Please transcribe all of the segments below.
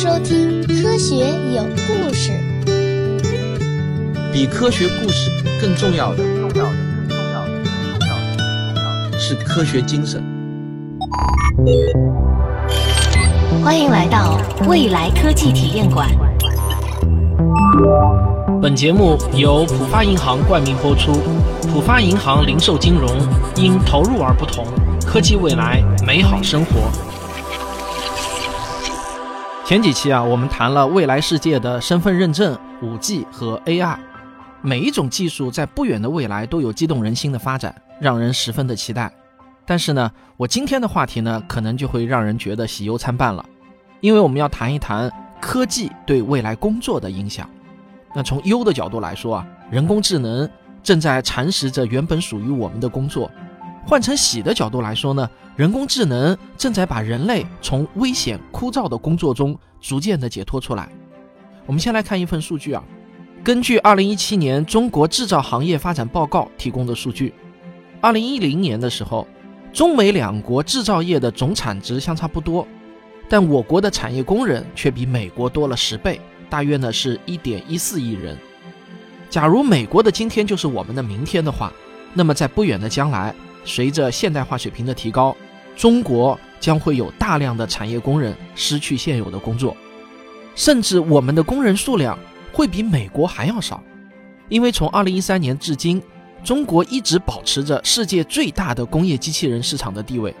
收听《科学有故事》。比科学故事更重要的，重要的，更重要的，更重要的，更重要的是科学精神。欢迎来到未来科技体验馆。本节目由浦发银行冠名播出。浦发银行零售金融因投入而不同，科技未来，美好生活。前几期啊，我们谈了未来世界的身份认证、五 G 和 AR，每一种技术在不远的未来都有激动人心的发展，让人十分的期待。但是呢，我今天的话题呢，可能就会让人觉得喜忧参半了，因为我们要谈一谈科技对未来工作的影响。那从优的角度来说啊，人工智能正在蚕食着原本属于我们的工作；换成喜的角度来说呢，人工智能正在把人类从危险枯燥的工作中逐渐的解脱出来。我们先来看一份数据啊，根据二零一七年中国制造行业发展报告提供的数据，二零一零年的时候，中美两国制造业的总产值相差不多，但我国的产业工人却比美国多了十倍。大约呢是一点一四亿人。假如美国的今天就是我们的明天的话，那么在不远的将来，随着现代化水平的提高，中国将会有大量的产业工人失去现有的工作，甚至我们的工人数量会比美国还要少。因为从二零一三年至今，中国一直保持着世界最大的工业机器人市场的地位。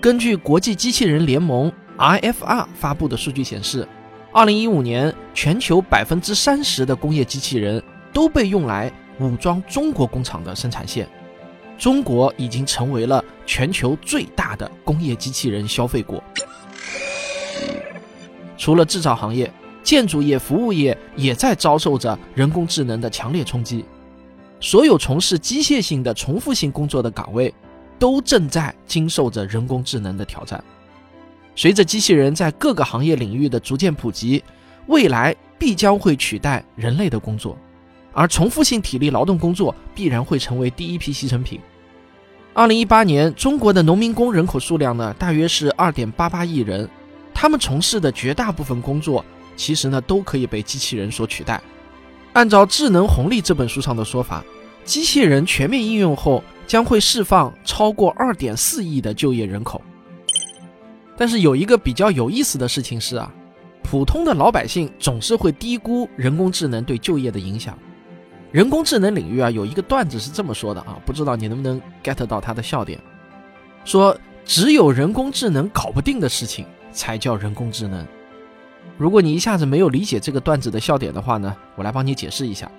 根据国际机器人联盟 IFR 发布的数据显示。二零一五年，全球百分之三十的工业机器人都被用来武装中国工厂的生产线。中国已经成为了全球最大的工业机器人消费国。除了制造行业，建筑业、服务业也在遭受着人工智能的强烈冲击。所有从事机械性的重复性工作的岗位，都正在经受着人工智能的挑战。随着机器人在各个行业领域的逐渐普及，未来必将会取代人类的工作，而重复性体力劳动工作必然会成为第一批牺牲品。二零一八年，中国的农民工人口数量呢，大约是二点八八亿人，他们从事的绝大部分工作，其实呢，都可以被机器人所取代。按照《智能红利》这本书上的说法，机器人全面应用后，将会释放超过二点四亿的就业人口。但是有一个比较有意思的事情是啊，普通的老百姓总是会低估人工智能对就业的影响。人工智能领域啊，有一个段子是这么说的啊，不知道你能不能 get 到它的笑点。说只有人工智能搞不定的事情才叫人工智能。如果你一下子没有理解这个段子的笑点的话呢，我来帮你解释一下。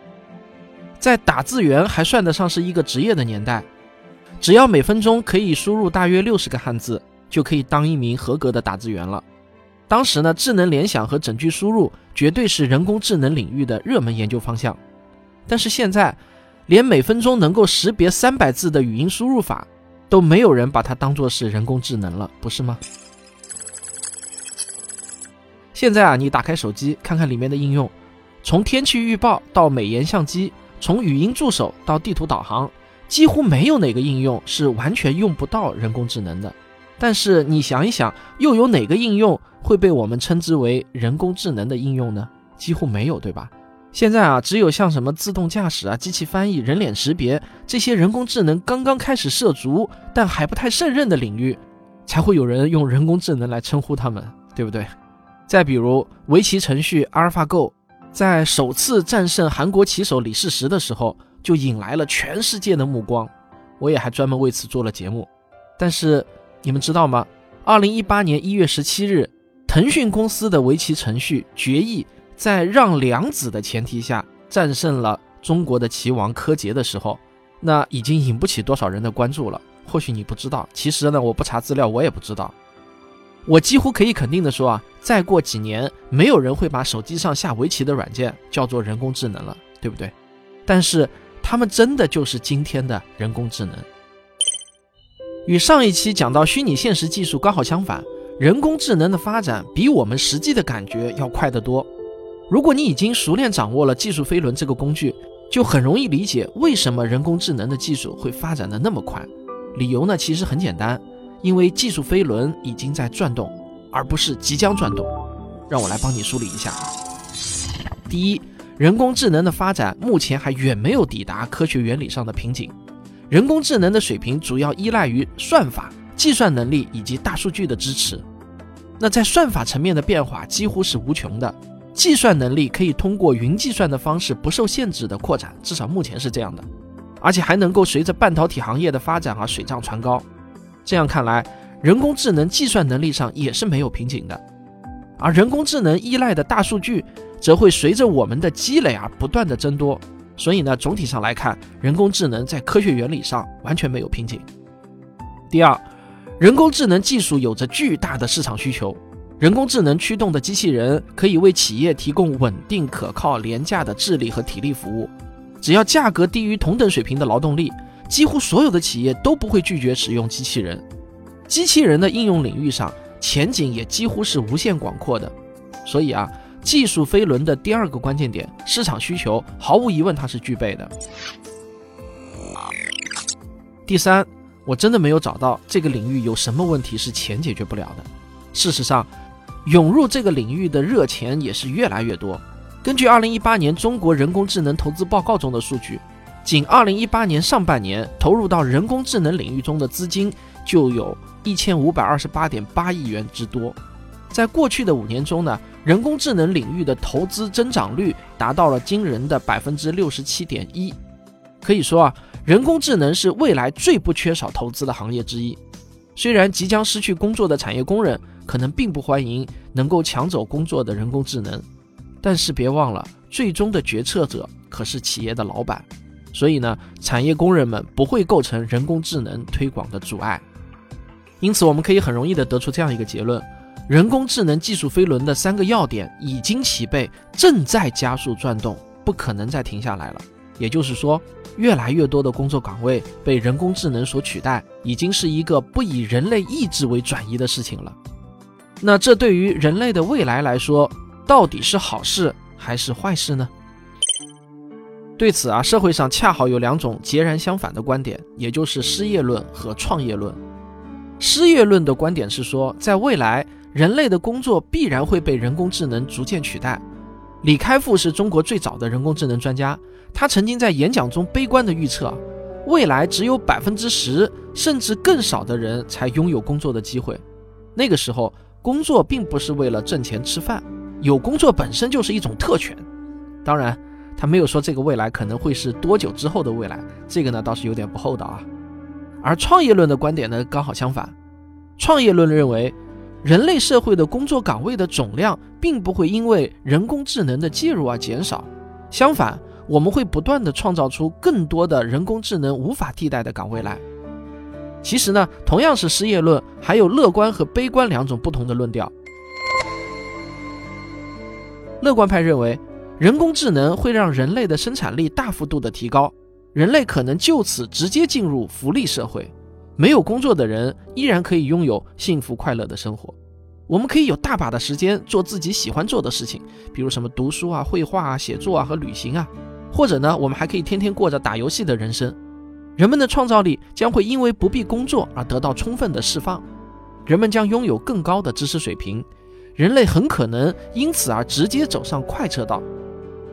在打字员还算得上是一个职业的年代，只要每分钟可以输入大约六十个汉字。就可以当一名合格的打字员了。当时呢，智能联想和整句输入绝对是人工智能领域的热门研究方向。但是现在，连每分钟能够识别三百字的语音输入法，都没有人把它当做是人工智能了，不是吗？现在啊，你打开手机看看里面的应用，从天气预报到美颜相机，从语音助手到地图导航，几乎没有哪个应用是完全用不到人工智能的。但是你想一想，又有哪个应用会被我们称之为人工智能的应用呢？几乎没有，对吧？现在啊，只有像什么自动驾驶啊、机器翻译、人脸识别这些人工智能刚刚开始涉足，但还不太胜任的领域，才会有人用人工智能来称呼他们，对不对？再比如围棋程序 AlphaGo，在首次战胜韩国棋手李世石的时候，就引来了全世界的目光。我也还专门为此做了节目，但是。你们知道吗？二零一八年一月十七日，腾讯公司的围棋程序决议在让两子的前提下战胜了中国的棋王柯洁的时候，那已经引不起多少人的关注了。或许你不知道，其实呢，我不查资料，我也不知道。我几乎可以肯定的说啊，再过几年，没有人会把手机上下围棋的软件叫做人工智能了，对不对？但是他们真的就是今天的人工智能。与上一期讲到虚拟现实技术刚好相反，人工智能的发展比我们实际的感觉要快得多。如果你已经熟练掌握了技术飞轮这个工具，就很容易理解为什么人工智能的技术会发展的那么快。理由呢，其实很简单，因为技术飞轮已经在转动，而不是即将转动。让我来帮你梳理一下。第一，人工智能的发展目前还远没有抵达科学原理上的瓶颈，人工智能的水平主要依赖于算法、计算能力以及大数据的支持。那在算法层面的变化几乎是无穷的，计算能力可以通过云计算的方式不受限制的扩展，至少目前是这样的，而且还能够随着半导体行业的发展而水涨船高。这样看来，人工智能计算能力上也是没有瓶颈的，而人工智能依赖的大数据。则会随着我们的积累而不断的增多，所以呢，总体上来看，人工智能在科学原理上完全没有瓶颈。第二，人工智能技术有着巨大的市场需求，人工智能驱动的机器人可以为企业提供稳定、可靠、廉价的智力和体力服务。只要价格低于同等水平的劳动力，几乎所有的企业都不会拒绝使用机器人。机器人的应用领域上，前景也几乎是无限广阔的。所以啊。技术飞轮的第二个关键点，市场需求毫无疑问它是具备的。第三，我真的没有找到这个领域有什么问题是钱解决不了的。事实上，涌入这个领域的热钱也是越来越多。根据2018年中国人工智能投资报告中的数据，仅2018年上半年投入到人工智能领域中的资金就有一千五百二十八点八亿元之多。在过去的五年中呢？人工智能领域的投资增长率达到了惊人的百分之六十七点一，可以说啊，人工智能是未来最不缺少投资的行业之一。虽然即将失去工作的产业工人可能并不欢迎能够抢走工作的人工智能，但是别忘了，最终的决策者可是企业的老板，所以呢，产业工人们不会构成人工智能推广的阻碍。因此，我们可以很容易的得出这样一个结论。人工智能技术飞轮的三个要点已经齐备，正在加速转动，不可能再停下来了。也就是说，越来越多的工作岗位被人工智能所取代，已经是一个不以人类意志为转移的事情了。那这对于人类的未来来说，到底是好事还是坏事呢？对此啊，社会上恰好有两种截然相反的观点，也就是失业论和创业论。失业论的观点是说，在未来。人类的工作必然会被人工智能逐渐取代。李开复是中国最早的人工智能专家，他曾经在演讲中悲观地预测，未来只有百分之十甚至更少的人才拥有工作的机会。那个时候，工作并不是为了挣钱吃饭，有工作本身就是一种特权。当然，他没有说这个未来可能会是多久之后的未来，这个呢倒是有点不厚道啊。而创业论的观点呢刚好相反，创业论认为。人类社会的工作岗位的总量并不会因为人工智能的介入而减少，相反，我们会不断的创造出更多的人工智能无法替代的岗位来。其实呢，同样是失业论，还有乐观和悲观两种不同的论调。乐观派认为，人工智能会让人类的生产力大幅度的提高，人类可能就此直接进入福利社会。没有工作的人依然可以拥有幸福快乐的生活。我们可以有大把的时间做自己喜欢做的事情，比如什么读书啊、绘画啊、写作啊和旅行啊。或者呢，我们还可以天天过着打游戏的人生。人们的创造力将会因为不必工作而得到充分的释放。人们将拥有更高的知识水平。人类很可能因此而直接走上快车道。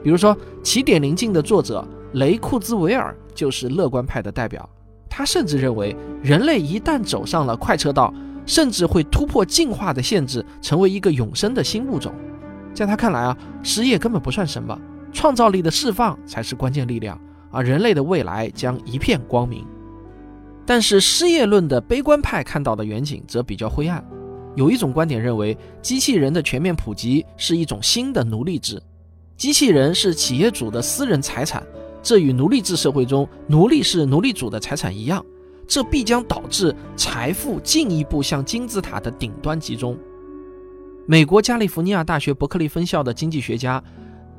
比如说，《起点临近》的作者雷库兹维尔就是乐观派的代表。他甚至认为，人类一旦走上了快车道，甚至会突破进化的限制，成为一个永生的新物种。在他看来啊，失业根本不算什么，创造力的释放才是关键力量，而人类的未来将一片光明。但是，失业论的悲观派看到的远景则比较灰暗。有一种观点认为，机器人的全面普及是一种新的奴隶制，机器人是企业主的私人财产。这与奴隶制社会中奴隶是奴隶主的财产一样，这必将导致财富进一步向金字塔的顶端集中。美国加利福尼亚大学伯克利分校的经济学家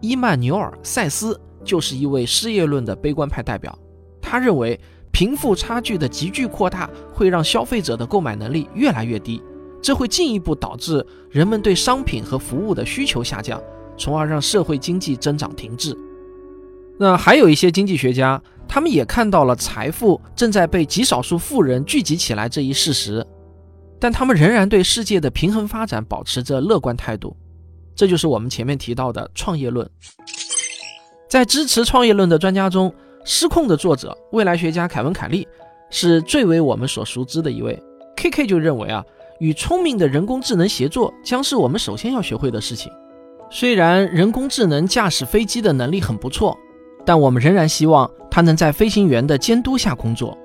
伊曼纽尔·塞斯就是一位失业论的悲观派代表。他认为，贫富差距的急剧扩大会让消费者的购买能力越来越低，这会进一步导致人们对商品和服务的需求下降，从而让社会经济增长停滞。那还有一些经济学家，他们也看到了财富正在被极少数富人聚集起来这一事实，但他们仍然对世界的平衡发展保持着乐观态度。这就是我们前面提到的创业论。在支持创业论的专家中，《失控》的作者未来学家凯文·凯利是最为我们所熟知的一位。K K 就认为啊，与聪明的人工智能协作将是我们首先要学会的事情。虽然人工智能驾驶飞机的能力很不错，但我们仍然希望它能在飞行员的监督下工作。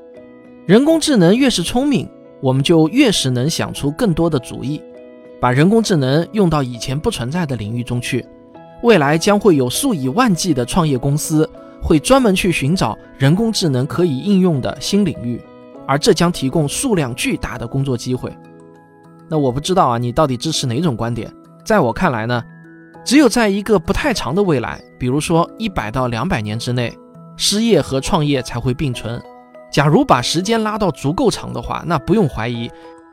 人工智能越是聪明，我们就越是能想出更多的主意，把人工智能用到以前不存在的领域中去。未来将会有数以万计的创业公司会专门去寻找人工智能可以应用的新领域，而这将提供数量巨大的工作机会。那我不知道啊，你到底支持哪种观点？在我看来呢？只有在一个不太长的未来，比如说一百到两百年之内，失业和创业才会并存。假如把时间拉到足够长的话，那不用怀疑，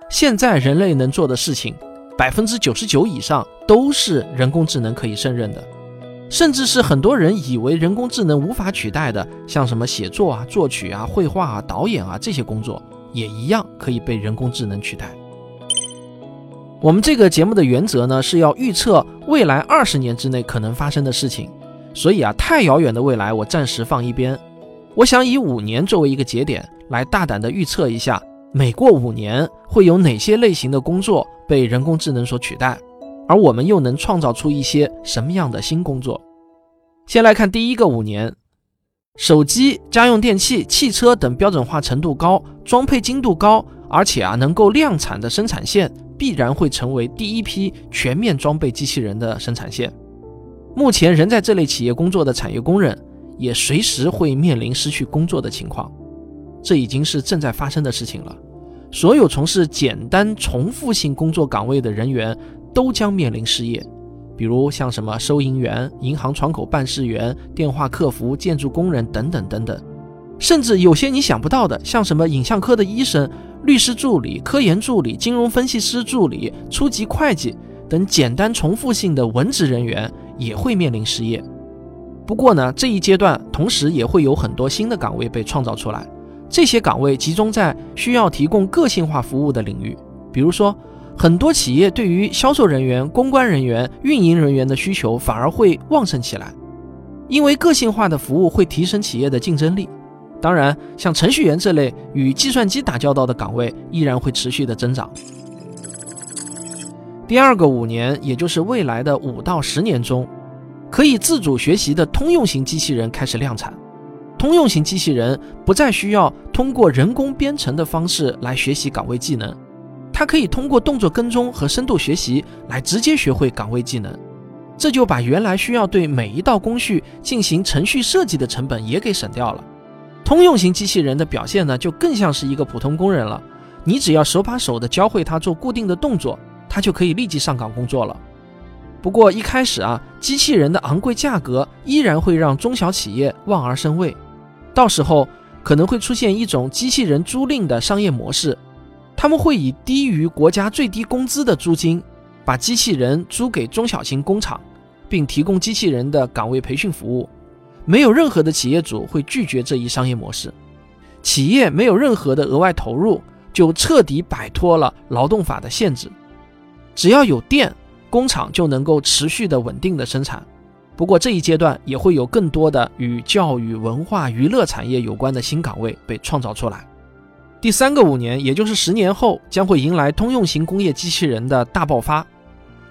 现在人类能做的事情，百分之九十九以上都是人工智能可以胜任的，甚至是很多人以为人工智能无法取代的，像什么写作啊、作曲啊、绘画啊、导演啊这些工作，也一样可以被人工智能取代。我们这个节目的原则呢，是要预测未来二十年之内可能发生的事情，所以啊，太遥远的未来我暂时放一边。我想以五年作为一个节点，来大胆的预测一下，每过五年会有哪些类型的工作被人工智能所取代，而我们又能创造出一些什么样的新工作？先来看第一个五年，手机、家用电器、汽车等标准化程度高、装配精度高，而且啊能够量产的生产线。必然会成为第一批全面装备机器人的生产线。目前仍在这类企业工作的产业工人，也随时会面临失去工作的情况。这已经是正在发生的事情了。所有从事简单重复性工作岗位的人员都将面临失业，比如像什么收银员、银行窗口办事员、电话客服、建筑工人等等等等。甚至有些你想不到的，像什么影像科的医生。律师助理、科研助理、金融分析师助理、初级会计等简单重复性的文职人员也会面临失业。不过呢，这一阶段同时也会有很多新的岗位被创造出来。这些岗位集中在需要提供个性化服务的领域，比如说，很多企业对于销售人员、公关人员、运营人员的需求反而会旺盛起来，因为个性化的服务会提升企业的竞争力。当然，像程序员这类与计算机打交道的岗位依然会持续的增长。第二个五年，也就是未来的五到十年中，可以自主学习的通用型机器人开始量产。通用型机器人不再需要通过人工编程的方式来学习岗位技能，它可以通过动作跟踪和深度学习来直接学会岗位技能，这就把原来需要对每一道工序进行程序设计的成本也给省掉了。通用型机器人的表现呢，就更像是一个普通工人了。你只要手把手的教会他做固定的动作，他就可以立即上岗工作了。不过一开始啊，机器人的昂贵价格依然会让中小企业望而生畏。到时候可能会出现一种机器人租赁的商业模式，他们会以低于国家最低工资的租金，把机器人租给中小型工厂，并提供机器人的岗位培训服务。没有任何的企业主会拒绝这一商业模式，企业没有任何的额外投入，就彻底摆脱了劳动法的限制。只要有电，工厂就能够持续的稳定的生产。不过这一阶段也会有更多的与教育、文化、娱乐产业有关的新岗位被创造出来。第三个五年，也就是十年后，将会迎来通用型工业机器人的大爆发。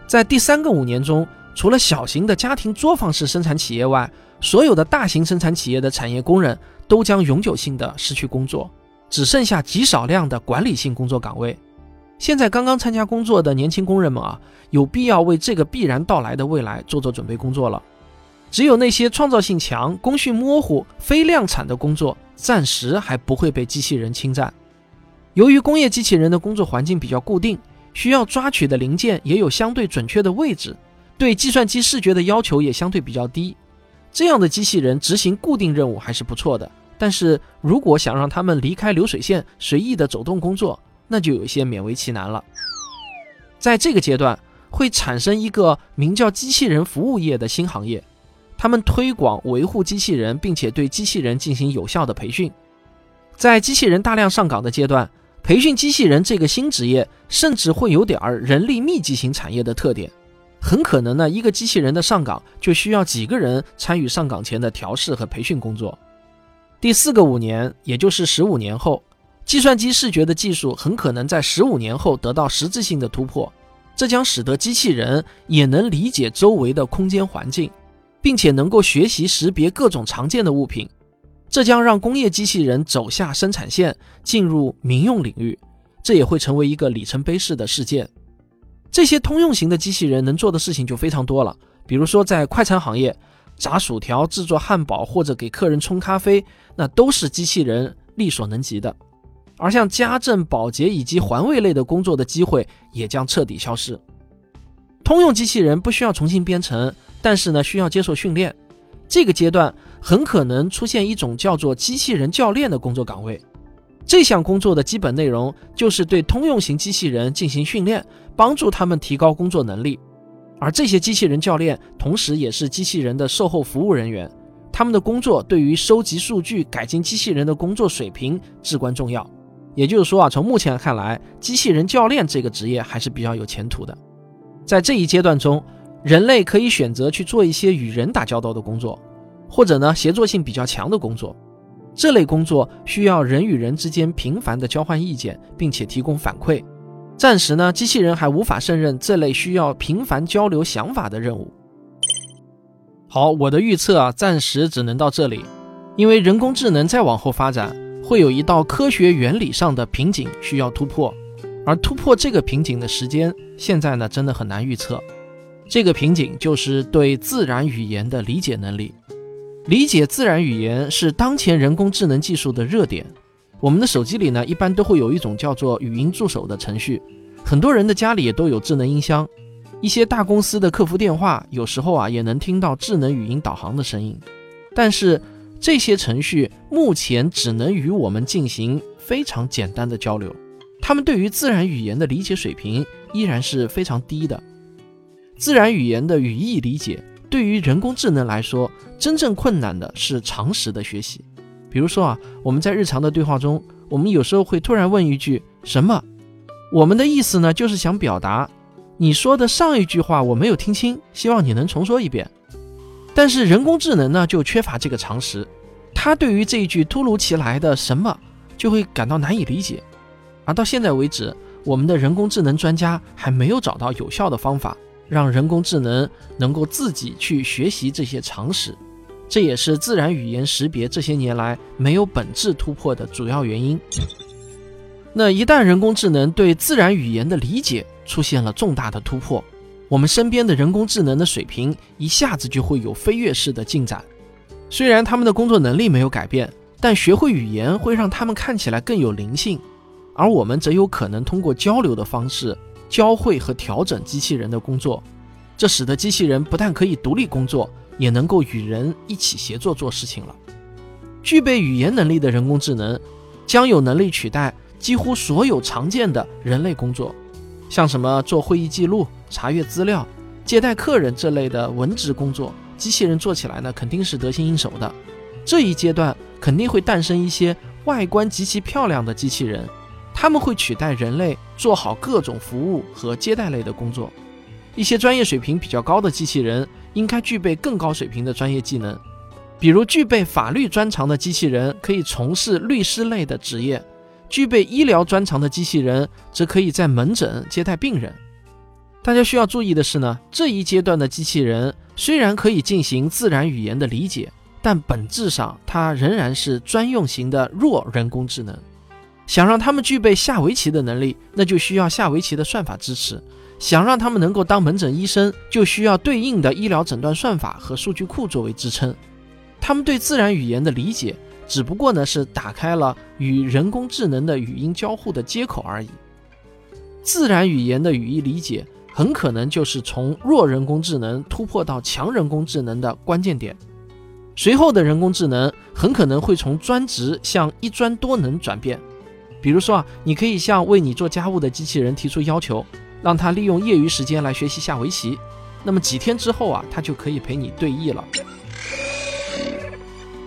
在第三个五年中，除了小型的家庭作坊式生产企业外，所有的大型生产企业的产业工人都将永久性的失去工作，只剩下极少量的管理性工作岗位。现在刚刚参加工作的年轻工人们啊，有必要为这个必然到来的未来做做准备工作了。只有那些创造性强、工序模糊、非量产的工作，暂时还不会被机器人侵占。由于工业机器人的工作环境比较固定，需要抓取的零件也有相对准确的位置，对计算机视觉的要求也相对比较低。这样的机器人执行固定任务还是不错的，但是如果想让他们离开流水线，随意的走动工作，那就有些勉为其难了。在这个阶段，会产生一个名叫机器人服务业的新行业，他们推广维护机器人，并且对机器人进行有效的培训。在机器人大量上岗的阶段，培训机器人这个新职业，甚至会有点儿人力密集型产业的特点。很可能呢，一个机器人的上岗就需要几个人参与上岗前的调试和培训工作。第四个五年，也就是十五年后，计算机视觉的技术很可能在十五年后得到实质性的突破，这将使得机器人也能理解周围的空间环境，并且能够学习识别各种常见的物品。这将让工业机器人走下生产线，进入民用领域，这也会成为一个里程碑式的事件。这些通用型的机器人能做的事情就非常多了，比如说在快餐行业，炸薯条、制作汉堡或者给客人冲咖啡，那都是机器人力所能及的。而像家政、保洁以及环卫类的工作的机会也将彻底消失。通用机器人不需要重新编程，但是呢，需要接受训练。这个阶段很可能出现一种叫做机器人教练的工作岗位。这项工作的基本内容就是对通用型机器人进行训练，帮助他们提高工作能力。而这些机器人教练同时也是机器人的售后服务人员，他们的工作对于收集数据、改进机器人的工作水平至关重要。也就是说啊，从目前看来，机器人教练这个职业还是比较有前途的。在这一阶段中，人类可以选择去做一些与人打交道的工作，或者呢协作性比较强的工作。这类工作需要人与人之间频繁的交换意见，并且提供反馈。暂时呢，机器人还无法胜任这类需要频繁交流想法的任务。好，我的预测啊，暂时只能到这里，因为人工智能再往后发展，会有一道科学原理上的瓶颈需要突破，而突破这个瓶颈的时间，现在呢真的很难预测。这个瓶颈就是对自然语言的理解能力。理解自然语言是当前人工智能技术的热点。我们的手机里呢，一般都会有一种叫做语音助手的程序。很多人的家里也都有智能音箱，一些大公司的客服电话有时候啊也能听到智能语音导航的声音。但是这些程序目前只能与我们进行非常简单的交流，他们对于自然语言的理解水平依然是非常低的。自然语言的语义理解对于人工智能来说，真正困难的是常识的学习。比如说啊，我们在日常的对话中，我们有时候会突然问一句“什么”，我们的意思呢，就是想表达你说的上一句话我没有听清，希望你能重说一遍。但是人工智能呢，就缺乏这个常识，它对于这一句突如其来的“什么”就会感到难以理解。而到现在为止，我们的人工智能专家还没有找到有效的方法。让人工智能能够自己去学习这些常识，这也是自然语言识别这些年来没有本质突破的主要原因。那一旦人工智能对自然语言的理解出现了重大的突破，我们身边的人工智能的水平一下子就会有飞跃式的进展。虽然他们的工作能力没有改变，但学会语言会让他们看起来更有灵性，而我们则有可能通过交流的方式。教会和调整机器人的工作，这使得机器人不但可以独立工作，也能够与人一起协作做事情了。具备语言能力的人工智能将有能力取代几乎所有常见的人类工作，像什么做会议记录、查阅资料、接待客人这类的文职工作，机器人做起来呢肯定是得心应手的。这一阶段肯定会诞生一些外观极其漂亮的机器人。他们会取代人类做好各种服务和接待类的工作。一些专业水平比较高的机器人应该具备更高水平的专业技能，比如具备法律专长的机器人可以从事律师类的职业，具备医疗专长的机器人则可以在门诊接待病人。大家需要注意的是呢，这一阶段的机器人虽然可以进行自然语言的理解，但本质上它仍然是专用型的弱人工智能。想让他们具备下围棋的能力，那就需要下围棋的算法支持；想让他们能够当门诊医生，就需要对应的医疗诊断算法和数据库作为支撑。他们对自然语言的理解，只不过呢是打开了与人工智能的语音交互的接口而已。自然语言的语义理解，很可能就是从弱人工智能突破到强人工智能的关键点。随后的人工智能很可能会从专职向一专多能转变。比如说啊，你可以向为你做家务的机器人提出要求，让它利用业余时间来学习下围棋。那么几天之后啊，它就可以陪你对弈了。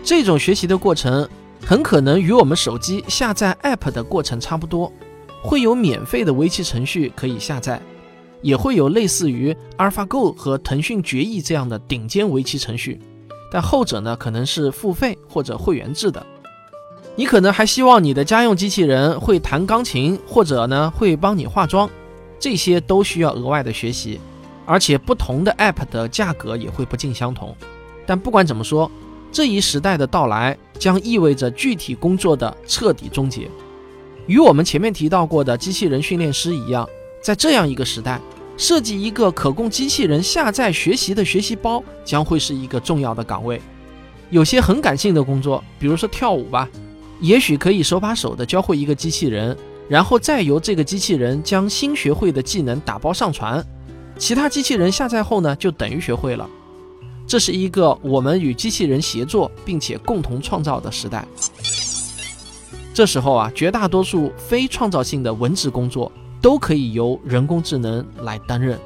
这种学习的过程很可能与我们手机下载 App 的过程差不多，会有免费的围棋程序可以下载。也会有类似于 AlphaGo 和腾讯决议这样的顶尖围棋程序，但后者呢可能是付费或者会员制的。你可能还希望你的家用机器人会弹钢琴，或者呢会帮你化妆，这些都需要额外的学习，而且不同的 App 的价格也会不尽相同。但不管怎么说，这一时代的到来将意味着具体工作的彻底终结。与我们前面提到过的机器人训练师一样，在这样一个时代，设计一个可供机器人下载学习的学习包将会是一个重要的岗位。有些很感性的工作，比如说跳舞吧，也许可以手把手的教会一个机器人，然后再由这个机器人将新学会的技能打包上传，其他机器人下载后呢，就等于学会了。这是一个我们与机器人协作并且共同创造的时代。这时候啊，绝大多数非创造性的文职工作都可以由人工智能来担任。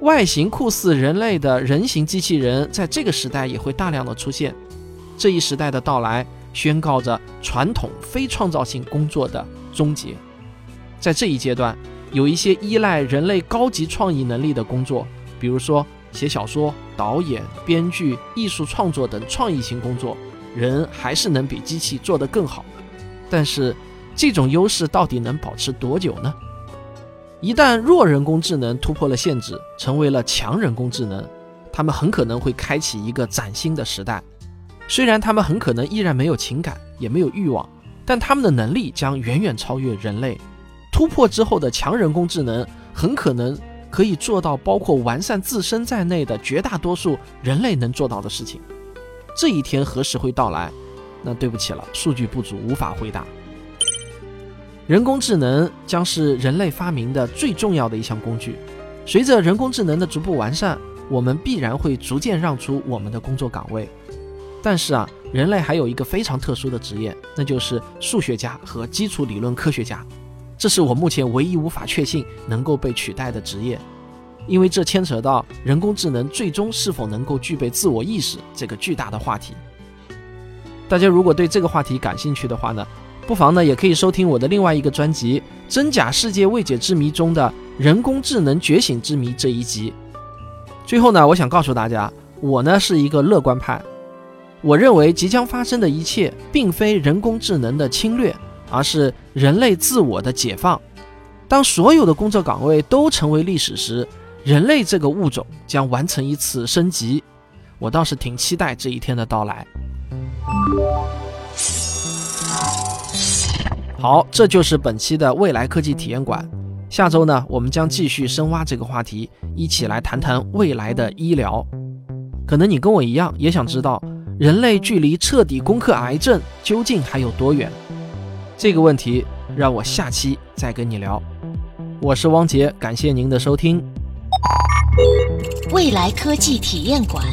外形酷似人类的人形机器人在这个时代也会大量的出现。这一时代的到来，宣告着传统非创造性工作的终结。在这一阶段，有一些依赖人类高级创意能力的工作，比如说写小说、导演、编剧、艺术创作等创意型工作，人还是能比机器做得更好。但是，这种优势到底能保持多久呢？一旦弱人工智能突破了限制，成为了强人工智能，他们很可能会开启一个崭新的时代。虽然他们很可能依然没有情感，也没有欲望，但他们的能力将远远超越人类。突破之后的强人工智能很可能可以做到包括完善自身在内的绝大多数人类能做到的事情。这一天何时会到来？那对不起了，数据不足，无法回答。人工智能将是人类发明的最重要的一项工具。随着人工智能的逐步完善，我们必然会逐渐让出我们的工作岗位。但是啊，人类还有一个非常特殊的职业，那就是数学家和基础理论科学家。这是我目前唯一无法确信能够被取代的职业，因为这牵扯到人工智能最终是否能够具备自我意识这个巨大的话题。大家如果对这个话题感兴趣的话呢，不妨呢也可以收听我的另外一个专辑《真假世界未解之谜》中的人工智能觉醒之谜这一集。最后呢，我想告诉大家，我呢是一个乐观派，我认为即将发生的一切并非人工智能的侵略，而是人类自我的解放。当所有的工作岗位都成为历史时，人类这个物种将完成一次升级。我倒是挺期待这一天的到来。好，这就是本期的未来科技体验馆。下周呢，我们将继续深挖这个话题，一起来谈谈未来的医疗。可能你跟我一样，也想知道人类距离彻底攻克癌症究竟还有多远？这个问题让我下期再跟你聊。我是汪杰，感谢您的收听。未来科技体验馆。